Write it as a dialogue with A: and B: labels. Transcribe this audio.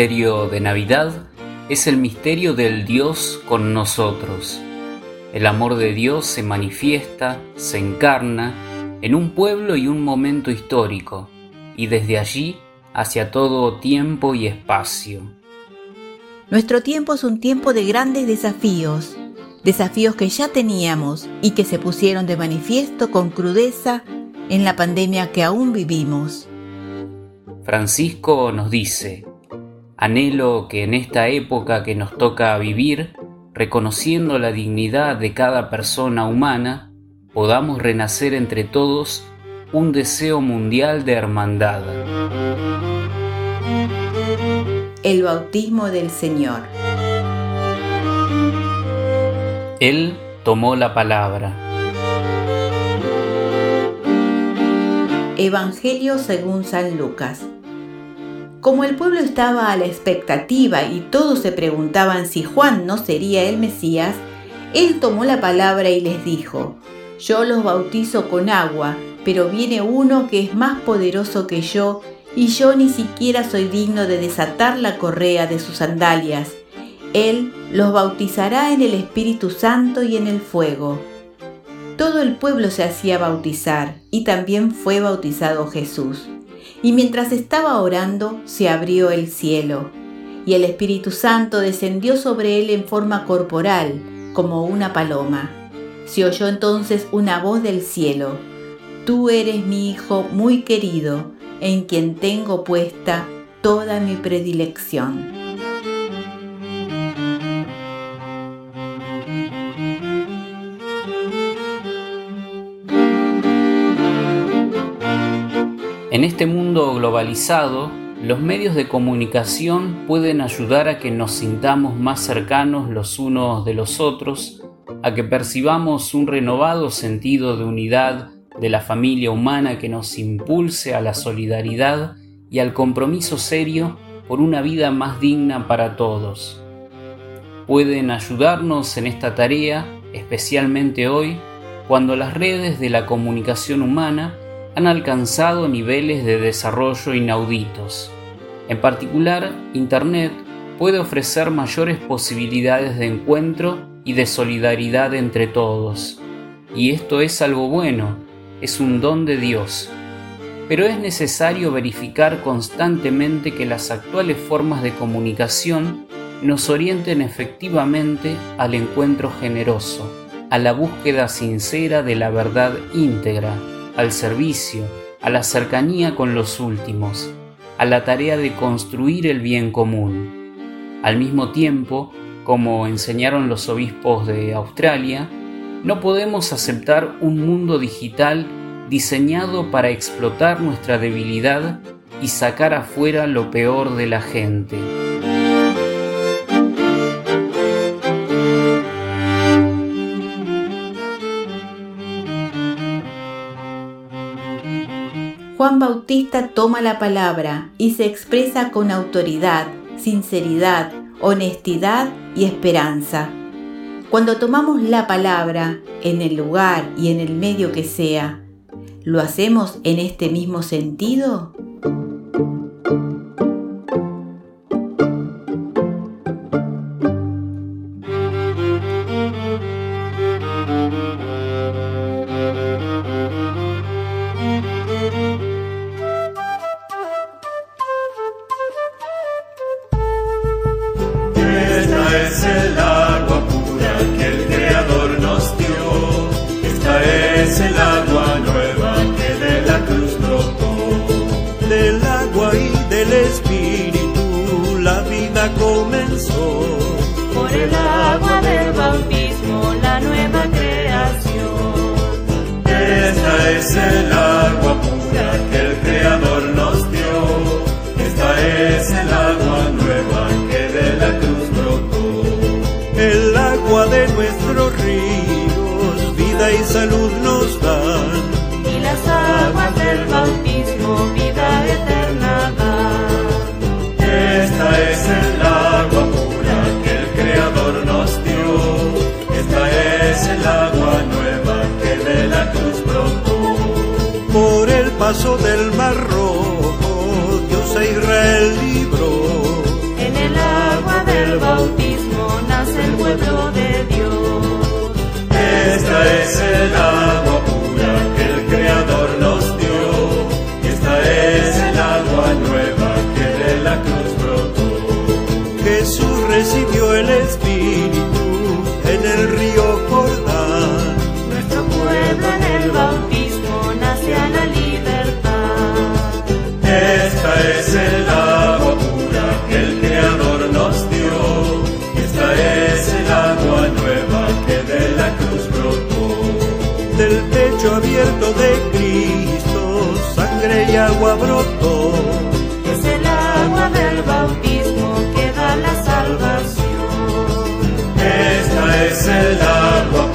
A: misterio de Navidad es el misterio del Dios con nosotros. El amor de Dios se manifiesta, se encarna en un pueblo y un momento histórico, y desde allí hacia todo tiempo y espacio.
B: Nuestro tiempo es un tiempo de grandes desafíos, desafíos que ya teníamos y que se pusieron de manifiesto con crudeza en la pandemia que aún vivimos.
A: Francisco nos dice, anhelo que en esta época que nos toca vivir, reconociendo la dignidad de cada persona humana, podamos renacer entre todos un deseo mundial de hermandad.
B: El bautismo del Señor.
A: Él tomó la palabra.
B: Evangelio según San Lucas. Como el pueblo estaba a la expectativa y todos se preguntaban si Juan no sería el Mesías, él tomó la palabra y les dijo, Yo los bautizo con agua, pero viene uno que es más poderoso que yo, y yo ni siquiera soy digno de desatar la correa de sus sandalias. Él los bautizará en el Espíritu Santo y en el fuego. Todo el pueblo se hacía bautizar, y también fue bautizado Jesús y mientras estaba orando se abrió el cielo, y el Espíritu Santo descendió sobre él en forma corporal, como una paloma. Se oyó entonces una voz del cielo, Tú eres mi Hijo muy querido, en quien tengo puesta toda mi predilección.
A: En este mundo globalizado, los medios de comunicación pueden ayudar a que nos sintamos más cercanos los unos de los otros, a que percibamos un renovado sentido de unidad de la familia humana que nos impulse a la solidaridad y al compromiso serio por una vida más digna para todos. Pueden ayudarnos en esta tarea, especialmente hoy, cuando las redes de la comunicación humana han alcanzado niveles de desarrollo inauditos. En particular, Internet puede ofrecer mayores posibilidades de encuentro y de solidaridad entre todos. Y esto es algo bueno, es un don de Dios. Pero es necesario verificar constantemente que las actuales formas de comunicación nos orienten efectivamente al encuentro generoso, a la búsqueda sincera de la verdad íntegra, al servicio, a la cercanía con los últimos, a la tarea de construir el bien común. Al mismo tiempo, como enseñaron los obispos de Australia, no podemos aceptar un mundo digital diseñado para explotar nuestra debilidad y sacar afuera lo peor de la gente.
B: Juan Bautista toma la palabra y se expresa con autoridad, sinceridad, honestidad y esperanza. Cuando tomamos la palabra en el lugar y en el medio que sea, ¿lo hacemos en este mismo sentido?
C: El agua
D: del
E: bautismo la nueva creación.
C: Esta es el agua pura que el Creador nos dio. Esta es el agua nueva que de la cruz
D: el agua de nuestros ríos, vida y salud paso del mar rojo, Dios a Israel libró.
C: En el agua del bautismo nace el
E: pueblo de Dios.
C: Esta es el agua pura que el Creador nos dio, y esta es el agua nueva que de la cruz brotó.
D: Jesús recibió el Espíritu de Cristo, sangre y agua brotó.
E: Es el agua del bautismo que da la salvación.
C: Esta es el agua